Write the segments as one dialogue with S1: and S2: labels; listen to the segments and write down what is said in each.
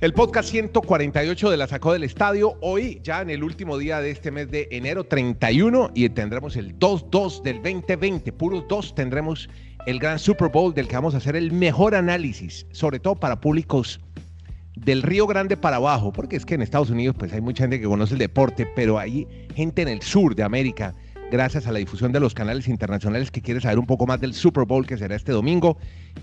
S1: El podcast 148 de la Sacó del Estadio, hoy ya en el último día de este mes de enero 31 y tendremos el 2-2 del 2020, puros 2 tendremos el gran Super Bowl del que vamos a hacer el mejor análisis, sobre todo para públicos del Río Grande para abajo, porque es que en Estados Unidos pues hay mucha gente que conoce el deporte, pero hay gente en el sur de América gracias a la difusión de los canales internacionales que quiere saber un poco más del Super Bowl que será este domingo.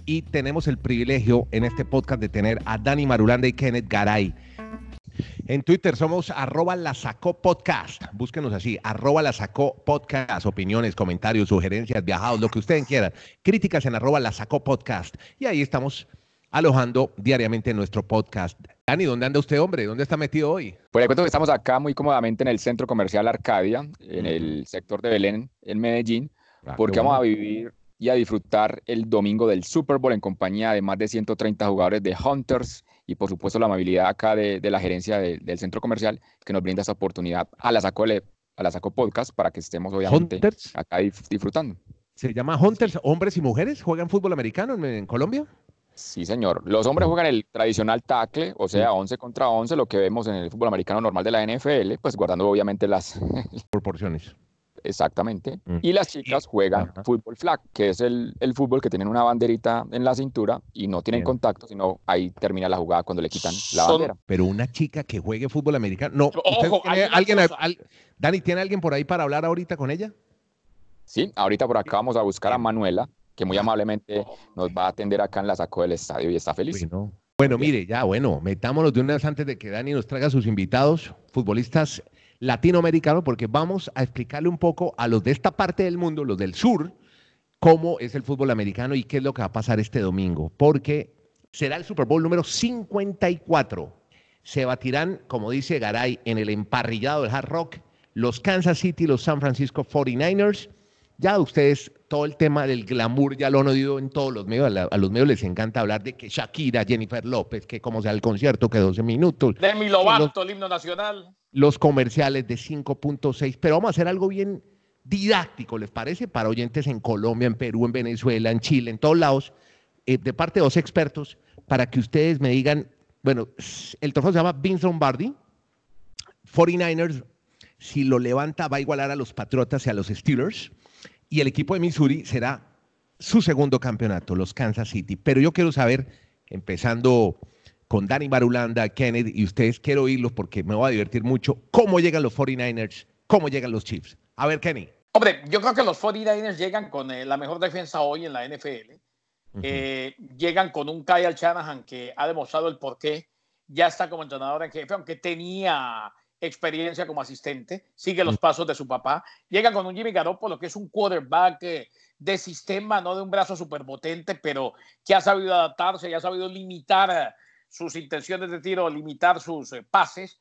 S1: Y tenemos el privilegio en este podcast de tener a Dani Marulanda y Kenneth Garay. En Twitter somos arroba la podcast. Búsquenos así, arroba la podcast. Opiniones, comentarios, sugerencias, viajados, lo que ustedes quieran. Críticas en arroba la sacó podcast. Y ahí estamos alojando diariamente nuestro podcast. Dani, ¿dónde anda usted, hombre? ¿Dónde está metido hoy?
S2: Pues le cuento que estamos acá muy cómodamente en el centro comercial Arcadia, en el sector de Belén, en Medellín, ah, porque vamos a vivir y a disfrutar el domingo del Super Bowl en compañía de más de 130 jugadores de Hunters y por supuesto la amabilidad acá de, la gerencia del centro comercial que nos brinda esa oportunidad a la Saco, a la Saco Podcast para que estemos obviamente acá disfrutando.
S1: ¿Se llama Hunters hombres y mujeres? ¿Juegan fútbol americano en Colombia?
S2: Sí, señor. Los hombres juegan el tradicional tackle, o sea, 11 contra 11, lo que vemos en el fútbol americano normal de la NFL, pues guardando obviamente las
S1: proporciones.
S2: Exactamente. Mm. Y las chicas juegan fútbol flag, que es el, fútbol que tienen una banderita en la cintura y no tienen contacto, sino ahí termina la jugada cuando le quitan la bandera.
S1: Pero una chica que juegue fútbol americano, no. alguien, Dani, ¿tiene alguien por ahí para hablar ahorita con ella?
S2: Sí, ahorita por acá vamos a buscar a Manuela que muy amablemente nos va a atender acá en la saco del estadio y está feliz.
S1: Bueno, mire, ya, bueno, metámonos de una vez antes de que Dani nos traiga sus invitados, futbolistas latinoamericanos, porque vamos a explicarle un poco a los de esta parte del mundo, los del sur, cómo es el fútbol americano y qué es lo que va a pasar este domingo, porque será el Super Bowl número 54. Se batirán, como dice Garay, en el emparrillado del Hard Rock, los Kansas City, los San Francisco 49ers ya ustedes, todo el tema del glamour ya lo han oído en todos los medios. A, los medios les encanta hablar de que Shakira, Jennifer López, que como sea el concierto, que 12 minutos.
S3: Demi Lovato, el himno nacional.
S1: Los comerciales de 5.6. Pero vamos a hacer algo bien didáctico, ¿les parece? Para oyentes en Colombia, en Perú, en Venezuela, en Chile, en todos lados, eh, de parte de dos expertos, para que ustedes me digan, bueno, el trofeo se llama Vince Lombardi, 49ers, si lo levanta va a igualar a los Patriotas y a los Steelers y el equipo de Missouri será su segundo campeonato, los Kansas City. Pero yo quiero saber, empezando con Dani Barulanda, Kennedy, y ustedes quiero oírlos porque me voy a divertir mucho, cómo llegan los 49ers, cómo llegan los Chiefs. A ver, Kenny.
S3: Hombre, yo creo que los 49ers llegan con eh, la mejor defensa hoy en la NFL. Eh, llegan con un Kyle Shanahan que ha demostrado el porqué. Ya está como entrenador en jefe, aunque tenía experiencia como asistente, sigue los pasos de su papá, llega con un Jimmy Garoppolo que es un quarterback eh, de sistema, no de un brazo superpotente, pero que ha sabido adaptarse y ha sabido limitar eh, sus intenciones de tiro, limitar sus eh, pases,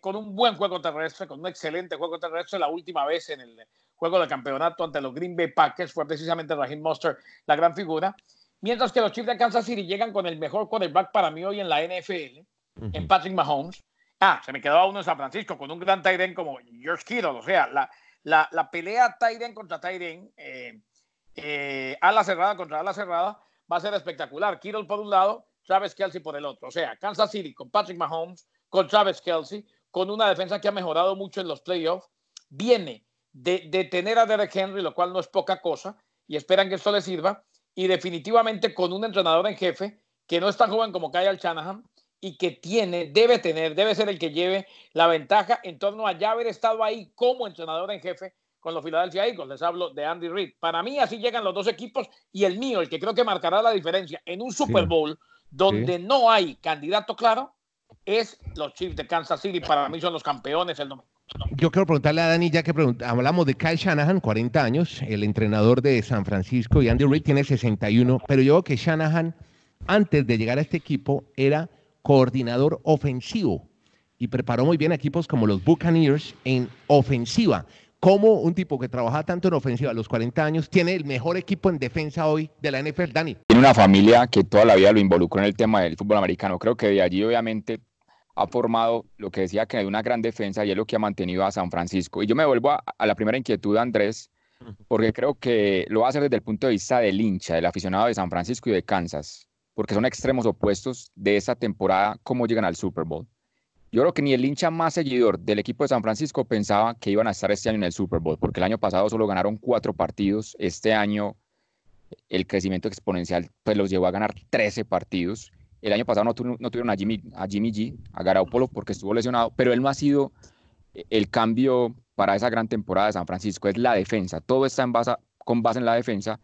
S3: con un buen juego terrestre, con un excelente juego terrestre. La última vez en el juego de campeonato ante los Green Bay Packers fue precisamente Raheem Monster la gran figura. Mientras que los Chiefs de Kansas City llegan con el mejor quarterback para mí hoy en la NFL, en Patrick Mahomes, Ah, se me quedaba uno en San Francisco con un gran Tyren como George Kittle. O sea, la, la, la pelea Tyren contra Tyren, eh, eh, ala cerrada contra ala cerrada, va a ser espectacular. Kittle por un lado, Travis Kelsey por el otro. O sea, Kansas City con Patrick Mahomes, con Travis Kelsey, con una defensa que ha mejorado mucho en los playoffs, viene de, de tener a Derek Henry, lo cual no es poca cosa, y esperan que esto le sirva. Y definitivamente con un entrenador en jefe que no es tan joven como Kyle Shanahan, y que tiene, debe tener, debe ser el que lleve la ventaja en torno a ya haber estado ahí como entrenador en jefe con los Philadelphia Eagles. Les hablo de Andy Reid. Para mí así llegan los dos equipos y el mío, el que creo que marcará la diferencia en un Super Bowl donde no hay candidato claro, es los Chiefs de Kansas City. Para mí son los campeones el domingo.
S1: Yo quiero preguntarle a Dani, ya que hablamos de Kyle Shanahan, 40 años, el entrenador de San Francisco, y Andy Reid tiene 61, pero yo creo que Shanahan, antes de llegar a este equipo, era coordinador ofensivo y preparó muy bien equipos como los Buccaneers en ofensiva. Como un tipo que trabaja tanto en ofensiva a los 40 años tiene el mejor equipo en defensa hoy de la NFL, Dani?
S2: Tiene una familia que toda la vida lo involucró en el tema del fútbol americano. Creo que de allí obviamente ha formado lo que decía que hay una gran defensa y es lo que ha mantenido a San Francisco. Y yo me vuelvo a, a la primera inquietud, Andrés, porque creo que lo va a hacer desde el punto de vista del hincha, del aficionado de San Francisco y de Kansas porque son extremos opuestos de esa temporada, cómo llegan al Super Bowl. Yo creo que ni el hincha más seguidor del equipo de San Francisco pensaba que iban a estar este año en el Super Bowl, porque el año pasado solo ganaron cuatro partidos. Este año el crecimiento exponencial pues los llevó a ganar 13 partidos. El año pasado no, tuvieron a Jimmy, a Jimmy G, a Garoppolo, porque estuvo lesionado, pero él no ha sido el cambio para esa gran temporada de San Francisco, es la defensa. Todo está con base en la defensa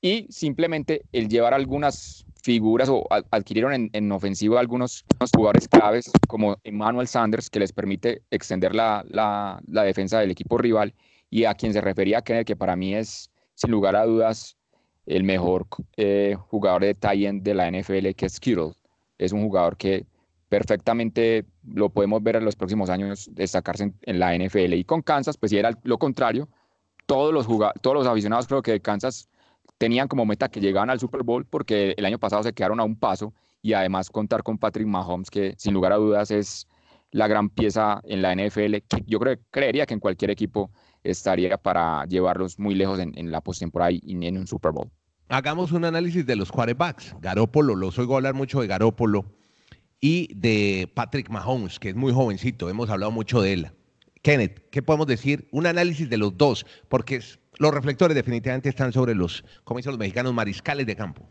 S2: y simplemente el llevar algunas figuras o adquirieron en, en ofensiva algunos, jugadores claves como Emmanuel Sanders, que les permite extender la, la, defensa del equipo rival, y a quien se refería Kenneth, que para mí es, sin lugar a dudas, el mejor eh, jugador de tie de la NFL, que es Kittle. Es un jugador que perfectamente lo podemos ver en los próximos años destacarse en, en la NFL. Y con Kansas, pues si era lo contrario, todos los, todos los aficionados creo que de Kansas tenían como meta que llegaban al Super Bowl porque el año pasado se quedaron a un paso y además contar con Patrick Mahomes, que sin lugar a dudas es la gran pieza en la NFL, yo creo, creería que en cualquier equipo estaría para llevarlos muy lejos en, en la postemporada y en un Super Bowl.
S1: Hagamos un análisis de los quarterbacks. Garópolo, los oigo hablar mucho de Garópolo y de Patrick Mahomes, que es muy jovencito, hemos hablado mucho de él. Kenneth, ¿qué podemos decir? Un análisis de los dos, porque los reflectores definitivamente están sobre los, como dicen los mexicanos, mariscales de campo.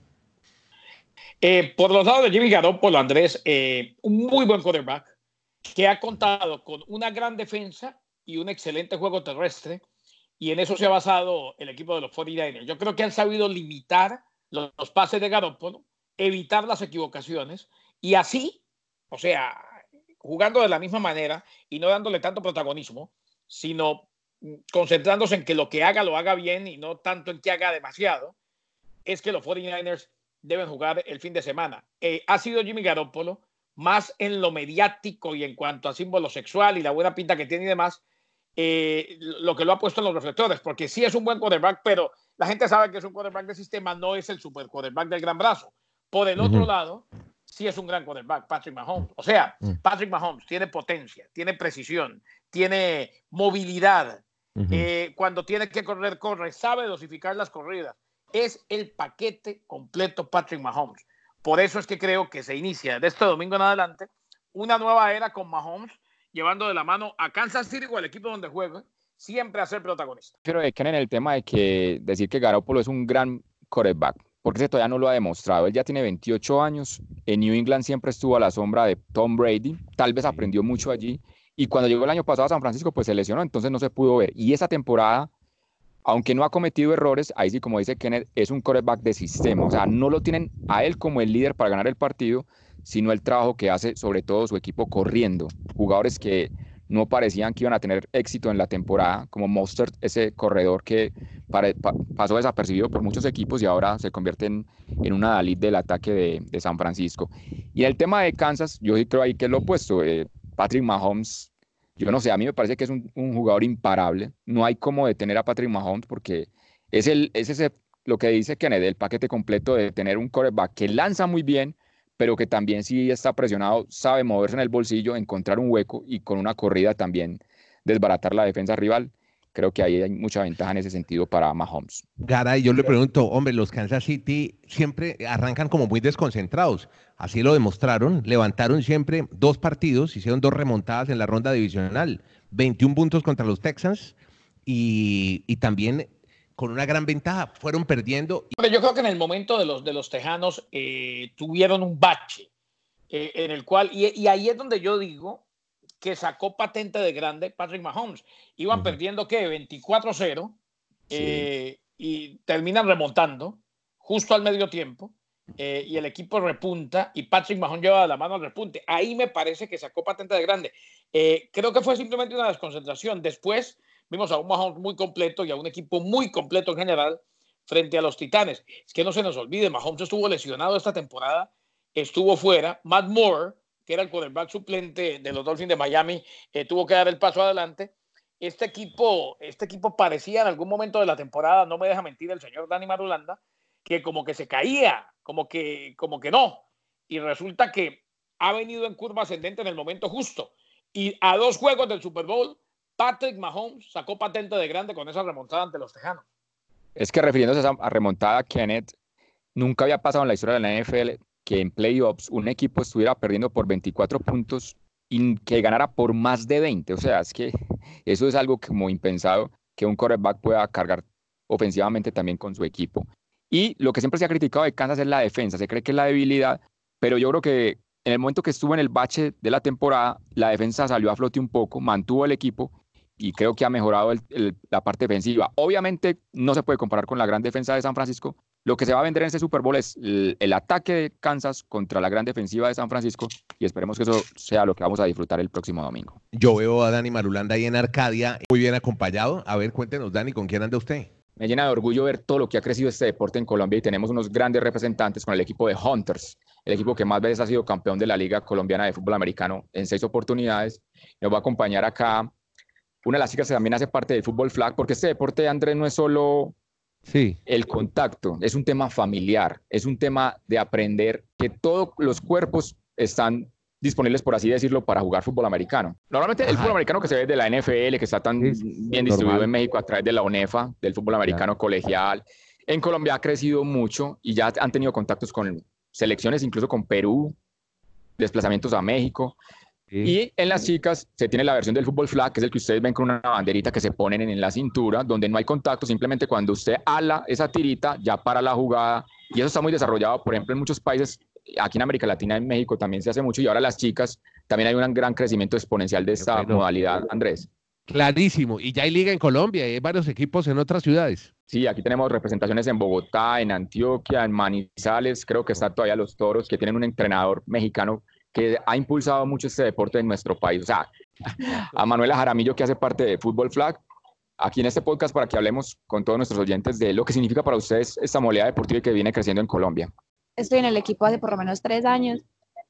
S3: Eh, por los lados de Jimmy Garoppolo, Andrés, eh, un muy buen quarterback que ha contado con una gran defensa y un excelente juego terrestre, y en eso se ha basado el equipo de los 49ers. Yo creo que han sabido limitar los, los pases de Garoppolo, evitar las equivocaciones, y así, o sea, jugando de la misma manera y no dándole tanto protagonismo, sino concentrándose en que lo que haga lo haga bien y no tanto en que haga demasiado, es que los 49ers deben jugar el fin de semana. Eh, ha sido Jimmy Garoppolo más en lo mediático y en cuanto a símbolo sexual y la buena pinta que tiene y demás, eh, lo que lo ha puesto en los reflectores, porque sí es un buen quarterback, pero la gente sabe que es un quarterback de sistema, no es el super quarterback del gran brazo. Por el otro lado, sí es un gran quarterback, Patrick Mahomes. O sea, mm. Patrick Mahomes tiene potencia, tiene precisión, tiene movilidad. Eh, cuando tiene que correr, corre, sabe dosificar las corridas. Es el paquete completo Patrick Mahomes. Por eso es que creo que se inicia de este domingo en adelante una nueva era con Mahomes llevando de la mano a Kansas City o el equipo donde juegue, siempre a ser protagonista.
S2: Pero es que en el tema de que decir que Garoppolo es un gran quarterback, porque ese todavía no lo ha demostrado. Él ya tiene 28 años, en New England siempre estuvo a la sombra de Tom Brady, tal vez aprendió mucho allí, y cuando llegó el año pasado a San Francisco, pues se lesionó, entonces no se pudo ver. Y esa temporada, aunque no ha cometido errores, ahí sí, como dice Kenneth, es un quarterback de sistema, o sea, no lo tienen a él como el líder para ganar el partido, sino el trabajo que hace sobre todo su equipo corriendo, jugadores que no parecían que iban a tener éxito en la temporada, como Mostert, ese corredor que pasó desapercibido por muchos equipos y ahora se convierte en, una Dalit del ataque de, San Francisco. Y el tema de Kansas, yo creo ahí que es lo opuesto. Eh, Patrick Mahomes, yo no sé, a mí me parece que es un, jugador imparable. No hay como detener a Patrick Mahomes porque es, el, es ese, lo que dice Kennedy, el paquete completo de tener un quarterback que lanza muy bien, pero que también si está presionado sabe moverse en el bolsillo, encontrar un hueco y con una corrida también desbaratar la defensa rival. Creo que ahí hay mucha ventaja en ese sentido para Mahomes.
S1: Garay, yo le pregunto, hombre, los Kansas City siempre arrancan como muy desconcentrados. Así lo demostraron, levantaron siempre dos partidos, hicieron dos remontadas en la ronda divisional, 21 puntos contra los Texans y, y también con una gran ventaja. Fueron perdiendo.
S3: Yo creo que en el momento de los, de los Tejanos eh, tuvieron un bache eh, en el cual, y, ahí es donde yo digo que sacó patente de grande Patrick Mahomes. Iban perdiendo, ¿qué? 24-0 eh, y terminan remontando justo al medio tiempo. y el equipo repunta y Patrick Mahomes lleva la mano al repunte. Ahí me parece que sacó patente de grande. creo que fue simplemente una desconcentración. Después Vimos a un Mahomes muy completo y a un equipo muy completo en general frente a los Titanes. Es que no se nos olvide, Mahomes estuvo lesionado esta temporada, estuvo fuera. Matt Moore, que era el quarterback suplente de los Dolphins de Miami, eh, tuvo que dar el paso adelante. Este equipo, este equipo parecía en algún momento de la temporada, no me deja mentir el señor Dani Marulanda, que como que se caía, como que, como que no. Y resulta que ha venido en curva ascendente en el momento justo. Y a dos juegos del Super Bowl Patrick Mahomes sacó patente de grande con esa remontada ante los Tejanos.
S2: Es que refiriéndose a esa remontada, Kenneth, nunca había pasado en la historia de la NFL que en playoffs un equipo estuviera perdiendo por 24 puntos y que ganara por más de 20. O sea, es que eso es algo como impensado que un quarterback pueda cargar ofensivamente también con su equipo. Y lo que siempre se ha criticado de Kansas es la defensa. Se cree que es la debilidad, pero yo creo que en el momento que estuvo en el bache de la temporada, la defensa salió a flote un poco, mantuvo el equipo y creo que ha mejorado la parte defensiva. Obviamente no se puede comparar con la gran defensa de San Francisco. Lo que se va a vender en este Super Bowl es el, ataque de Kansas contra la gran defensiva de San Francisco y esperemos que eso sea lo que vamos a disfrutar el próximo domingo.
S1: Yo veo a Dani Marulanda ahí en Arcadia, muy bien acompañado. A ver, cuéntenos, Dani, ¿con quién anda usted?
S2: Me llena de orgullo ver todo lo que ha crecido este deporte en Colombia y tenemos unos grandes representantes con el equipo de Hunters, el equipo que más veces ha sido campeón de la Liga Colombiana de Fútbol Americano en seis oportunidades. Nos va a acompañar acá una de las chicas que también hace parte del fútbol flag, porque este deporte, Andrés, no es solo sí. el contacto, es un tema familiar, es un tema de aprender que todos los cuerpos están disponibles, por así decirlo, para jugar fútbol americano. Normalmente el fútbol americano que se ve de la NFL, que está tan bien distribuido en México a través de la UNEFA, del fútbol americano colegial, en Colombia ha crecido mucho y ya han tenido contactos con selecciones, incluso con Perú, desplazamientos a México. Y en las chicas se tiene la versión del fútbol flag, que es el que ustedes ven con una banderita que se ponen en la cintura, donde no hay contacto, simplemente cuando usted ala esa tirita, ya para la jugada. Y eso está muy desarrollado, por ejemplo, en muchos países, aquí en América Latina, en México también se hace mucho, y ahora las chicas, también hay un gran crecimiento exponencial de esta modalidad, Andrés.
S1: Clarísimo, y ya hay liga en Colombia, hay varios equipos en otras ciudades.
S2: Sí, aquí tenemos representaciones en Bogotá, en Antioquia, en Manizales, creo que está todavía los Toros, que tienen un entrenador mexicano que ha impulsado mucho este deporte en nuestro país. O sea, a Manuela Jaramillo, que hace parte de Fútbol Flag, aquí en este podcast para que hablemos con todos nuestros oyentes de lo que significa para ustedes esta modalidad deportiva que viene creciendo en Colombia.
S4: Estoy en el equipo hace por lo menos tres años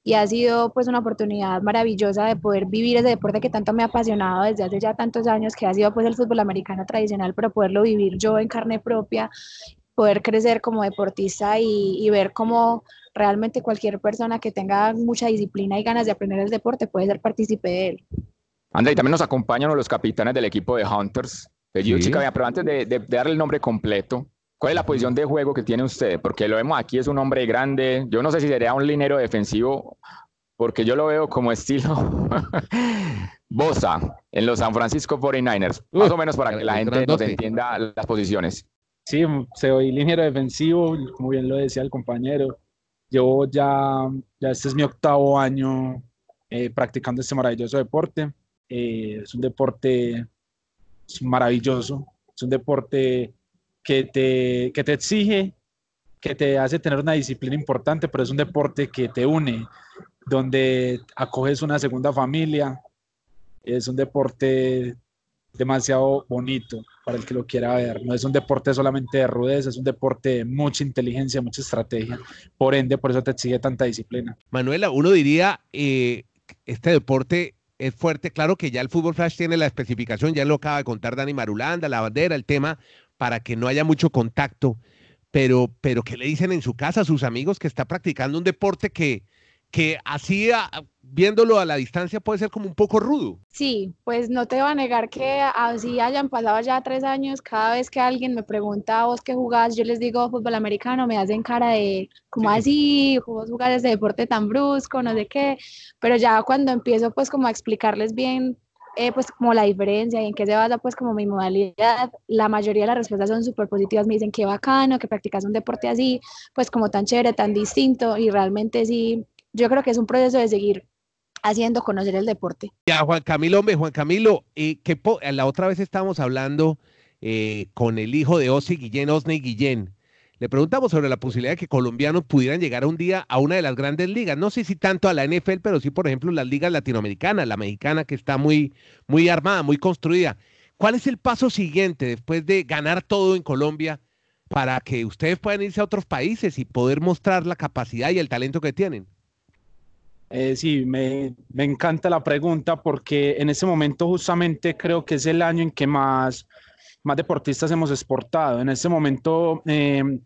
S4: y ha sido pues una oportunidad maravillosa de poder vivir ese deporte que tanto me ha apasionado desde hace ya tantos años, que ha sido pues el fútbol americano tradicional, pero poderlo vivir yo en carne propia, poder crecer como deportista y, y ver cómo realmente cualquier persona que tenga mucha disciplina y ganas de aprender el deporte puede ser partícipe de él.
S2: André, y también nos acompañan los capitanes del equipo de Hunters. Sí. Chica, pero antes de, darle el nombre completo, ¿cuál es la posición de juego que tiene usted? Porque lo vemos aquí, es un hombre grande. Yo no sé si sería un linero defensivo, porque yo lo veo como estilo Bosa en los San Francisco 49ers. Más o menos para que la gente nos entienda las posiciones.
S5: Sí, soy liniero defensivo, como bien lo decía el compañero. Llevo ya, ya este es mi octavo año eh, practicando este maravilloso deporte. Eh, es un deporte maravilloso, es un deporte que te, que te exige, que te hace tener una disciplina importante, pero es un deporte que te une, donde acoges una segunda familia. Es un deporte demasiado bonito para el que lo quiera ver. No es un deporte solamente de rudeza, es un deporte de mucha inteligencia, mucha estrategia. Por ende, por eso te exige tanta disciplina.
S1: Manuela, uno diría, eh, este deporte es fuerte. Claro que ya el fútbol flash tiene la especificación, ya lo acaba de contar Dani Marulanda, la bandera, el tema, para que no haya mucho contacto. Pero, pero ¿qué le dicen en su casa a sus amigos que está practicando un deporte que, que así viéndolo a la distancia puede ser como un poco rudo.
S4: Sí, pues no te va a negar que así hayan pasado ya tres años, cada vez que alguien me pregunta vos qué jugás, yo les digo fútbol americano, me hacen cara de como así, vos jugás ese deporte tan brusco, no sé qué, pero ya cuando empiezo pues como a explicarles bien eh, pues como la diferencia y en qué se basa pues como mi modalidad, la mayoría de las respuestas son súper positivas, me dicen qué bacano, que practicas un deporte así, pues como tan chévere, tan distinto y realmente sí yo creo que es un proceso de seguir haciendo conocer el deporte.
S1: Ya, Juan Camilo, hombre, Juan Camilo, eh, que la otra vez estábamos hablando eh, con el hijo de Osi Guillén, Osney Guillén. Le preguntamos sobre la posibilidad de que colombianos pudieran llegar un día a una de las grandes ligas. No sé si tanto a la NFL, pero sí, por ejemplo, las ligas latinoamericanas, la mexicana que está muy, muy armada, muy construida. ¿Cuál es el paso siguiente después de ganar todo en Colombia para que ustedes puedan irse a otros países y poder mostrar la capacidad y el talento que tienen?
S5: Eh, sí, me, encanta la pregunta porque en ese momento justamente creo que es el año en que más, más deportistas hemos exportado. En ese momento em,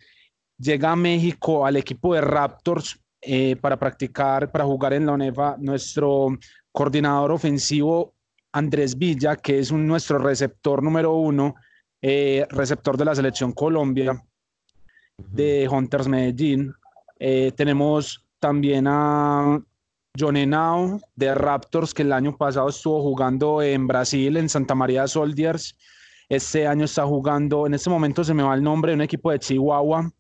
S5: llega a México al equipo de Raptors eh, para practicar, para jugar en la UNEFA, nuestro coordinador ofensivo Andrés Villa, que es nuestro receptor número uno, eh, receptor de la selección Colombia de Hunters Medellín. tenemos también a John Henao de Raptors, que el año pasado estuvo jugando en Brasil, en Santa María Soldiers. Este año está jugando, en este momento se me va el nombre, de un equipo de Chihuahua.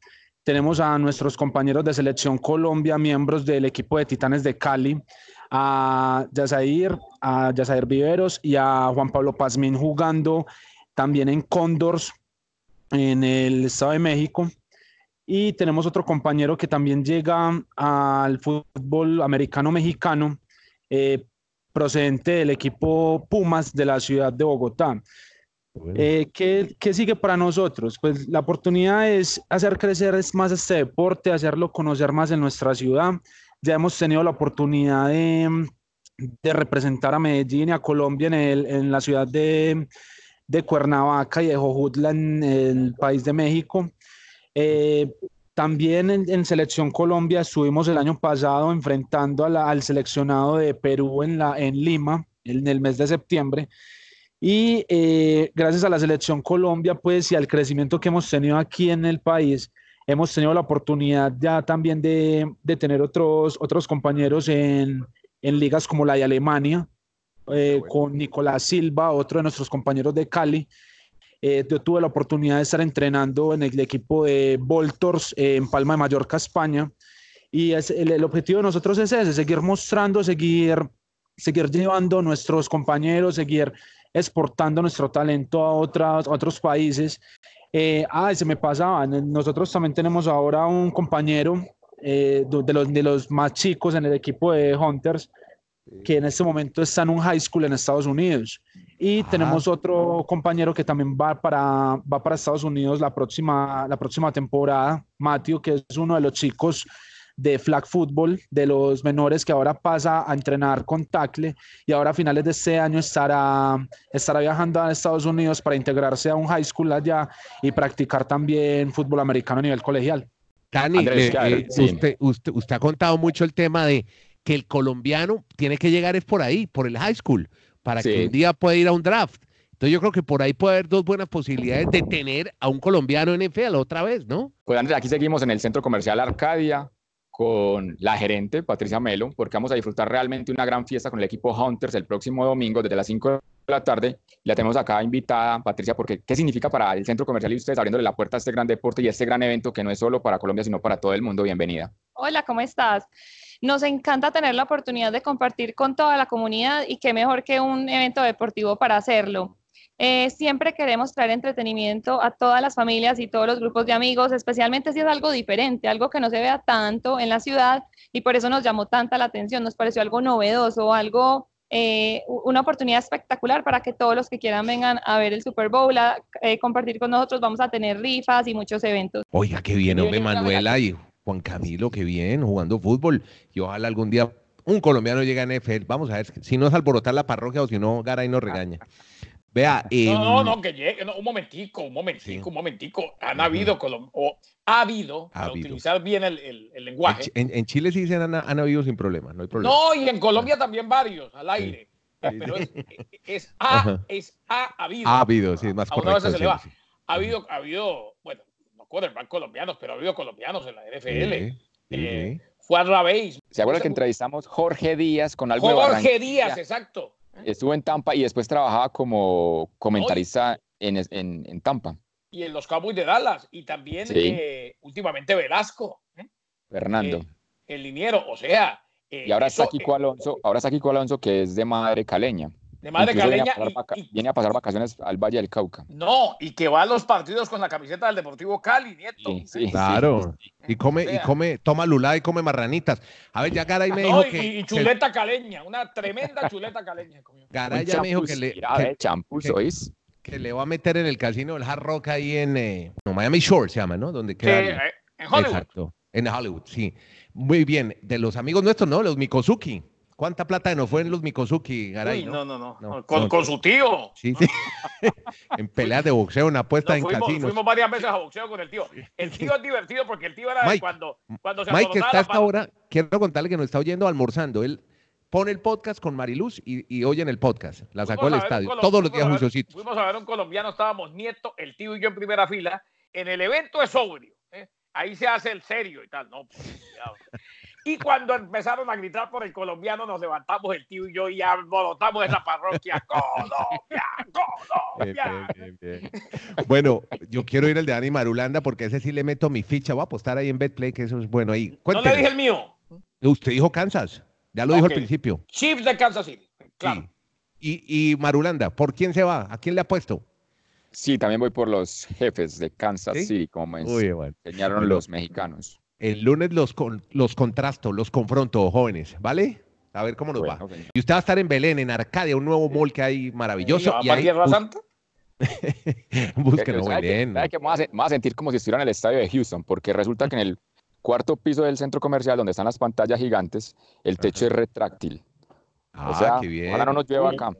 S5: Tenemos a nuestros compañeros de Selección Colombia, miembros del equipo de Titanes de Cali, a Yasair, a Yasair Viveros y a Juan Pablo Pazmín jugando también en Condors, en el Estado de México. Y tenemos otro compañero que también llega al fútbol americano mexicano, eh, procedente del equipo Pumas de la ciudad de Bogotá. Eh, ¿qué, ¿qué, sigue para nosotros? Pues la oportunidad es hacer crecer más este deporte, hacerlo conocer más en nuestra ciudad. Ya hemos tenido la oportunidad de, de representar a Medellín y a Colombia en, el, en la ciudad de, de Cuernavaca y de Jojutla en el país de México. Eh, también en, Selección Colombia estuvimos el año pasado enfrentando al seleccionado de Perú en, la, en Lima en el mes de septiembre. Y eh, gracias a la Selección Colombia, pues, y al crecimiento que hemos tenido aquí en el país, hemos tenido la oportunidad ya también de, de tener otros, otros compañeros en, en ligas como la de Alemania, eh, con Nicolás Silva, otro de nuestros compañeros de Cali, eh, yo tuve la oportunidad de estar entrenando en el equipo de Voltors eh, en Palma de Mallorca, España. Y el, objetivo de nosotros es ese, seguir mostrando, seguir, seguir llevando nuestros compañeros, seguir exportando nuestro talento a, otras, otros países. Eh, ah, se me pasaba, nosotros también tenemos ahora un compañero de, los, de los más chicos en el equipo de Hunters, que en este momento está en un high school en Estados Unidos. Y tenemos otro compañero que también va para, va para Estados Unidos la próxima, la próxima temporada, Matthew, que es uno de los chicos de flag football, de los menores que ahora pasa a entrenar con tackle y ahora a finales de este año estará, estará viajando a Estados Unidos para integrarse a un high school allá y practicar también fútbol americano a nivel colegial.
S1: Dani, eh, usted, usted, usted ha contado mucho el tema de que el colombiano tiene que llegar es por ahí, por el high school para que un día pueda ir a un draft. Entonces yo creo que por ahí puede haber dos buenas posibilidades de tener a un colombiano en NFL otra vez, ¿no?
S2: Pues Andrés, aquí seguimos en el Centro Comercial Arcadia con la gerente Patricia Melo, porque vamos a disfrutar realmente una gran fiesta con el equipo Hunters el próximo domingo desde las 5 de la tarde. La tenemos acá invitada, Patricia, porque ¿qué significa para el Centro Comercial y ustedes abriéndole la puerta a este gran deporte y este gran evento que no es solo para Colombia, sino para todo el mundo? Bienvenida.
S6: Hola, ¿cómo estás? Nos encanta tener la oportunidad de compartir con toda la comunidad y qué mejor que un evento deportivo para hacerlo. Eh, siempre queremos traer entretenimiento a todas las familias y todos los grupos de amigos, especialmente si es algo diferente, algo que no se vea tanto en la ciudad y por eso nos llamó tanta la atención, nos pareció algo novedoso, algo, eh, una oportunidad espectacular para que todos los que quieran vengan a ver el Super Bowl, a eh, compartir con nosotros, vamos a tener rifas y muchos eventos.
S1: Oiga, qué bien, hombre, Manuela, y Juan Camilo, qué bien, jugando fútbol. Y ojalá algún día un colombiano llegue a NFL. Vamos a ver si no es alborotar la parroquia o si no, Garay nos regaña. Vea.
S3: no, no, em, que llegue. un momentico, un momentico, un momentico. Han habido, o ha habido, para utilizar bien el, lenguaje.
S1: En, Chile sí dicen han, han, habido sin problema, no hay problema.
S3: No, y en Colombia también varios, al aire. Pero es, es, ha, es, ha habido.
S1: Ha habido, sí, es más correcto.
S3: Ha habido, ha habido, bueno, quarterback colombianos, pero ha habido colombianos en la NFL. Eh, fue a Rabéis.
S2: ¿Se acuerdan que entrevistamos Jorge Díaz con
S3: algo Jorge Díaz, exacto.
S2: Estuvo en Tampa y después trabajaba como comentarista en, en, Tampa.
S3: Y en los Cowboys de Dallas. Y también eh, últimamente Velasco. ¿eh?
S2: Fernando.
S3: el liniero, o sea.
S2: y ahora está Kiko Alonso, ahora está Kiko Alonso, que es de madre caleña
S3: de madre caleña.
S2: Viene a, pasar vacaciones al Valle del Cauca.
S3: No, y que va a los partidos con la camiseta del Deportivo Cali, nieto.
S1: Sí, claro. y come, y come, toma lulá y come marranitas. A ver, ya Garay me dijo que.
S3: Y, chuleta caleña, una tremenda chuleta caleña.
S1: Garay ya me dijo que le.
S2: Que, champus, ¿oís?
S1: Que le va a meter en el casino del Hard Rock ahí en eh, Miami Shore, se llama, ¿no? Donde queda.
S3: Eh, en Hollywood.
S1: Exacto. En Hollywood, sí. Muy bien. De los amigos nuestros, ¿no? Los Mikosuki. ¿Cuánta plata no fue en los Mikosuki, Garay?
S3: no, no, no, Con, su tío.
S1: Sí, sí. en peleas de boxeo, una apuesta en casinos.
S3: Fuimos varias veces a boxeo con el tío. El tío es divertido porque el tío era de cuando, cuando se
S1: Mike, que está a esta hora, quiero contarle que nos está oyendo almorzando. Él pone el podcast con Mariluz y, y oye en el podcast. La sacó del estadio. Todos los días juiciositos.
S3: Fuimos a ver un colombiano, estábamos Nieto, el tío y yo en primera fila. En el evento es sobrio. ¿eh? Ahí se hace el serio y tal. No, pues, Y cuando empezaron a gritar por el colombiano, nos levantamos el tío y yo y alborotamos esa parroquia. ¡Colombia! ¡Colombia!
S1: Bien, bien, bien, bueno, yo quiero ir al de Dani Marulanda porque ese sí le meto mi ficha. Voy a apostar ahí en BetPlay, que eso es bueno ahí.
S3: No le dije el mío.
S1: Usted dijo Kansas. Ya lo dijo al principio.
S3: Chiefs de Kansas City. Claro.
S1: Y, y Marulanda, ¿por quién se va? ¿A quién le ha puesto?
S2: Sí, también voy por los jefes de Kansas City, como enseñaron los mexicanos.
S1: El lunes los, los contrasto, los confronto, jóvenes, ¿vale? A ver cómo nos va. Y usted va a estar en Belén, en Arcadia, un nuevo mall que hay maravilloso.
S3: ¿Y, a Tierra Santa?
S1: Búsquenlo, Belén.
S2: Que, me, voy a, sentir como si estuviera en el estadio de Houston, porque resulta que en el cuarto piso del centro comercial, donde están las pantallas gigantes, el techo es retráctil.
S1: Ah, o sea, qué bien.
S2: Ahora no nos lleva acá.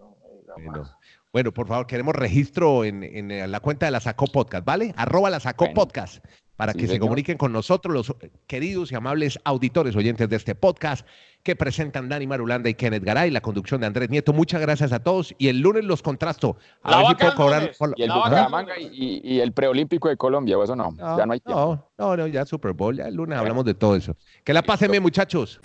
S1: Bueno, por favor, queremos registro en, la cuenta de la Sacó Podcast, ¿vale? Arroba la Sacó Podcast para que se comuniquen con nosotros, los queridos y amables auditores oyentes de este podcast que presentan Dani Marulanda y Kenneth Garay, la conducción de Andrés Nieto. Muchas gracias a todos y el lunes los contrasto.
S2: A ver si puedo cobrar. y el Bucaramanga y, y, el preolímpico de Colombia, o eso no, ya no hay tiempo.
S1: No, no, ya Super Bowl, ya el lunes hablamos de todo eso. Que la pasen bien, muchachos.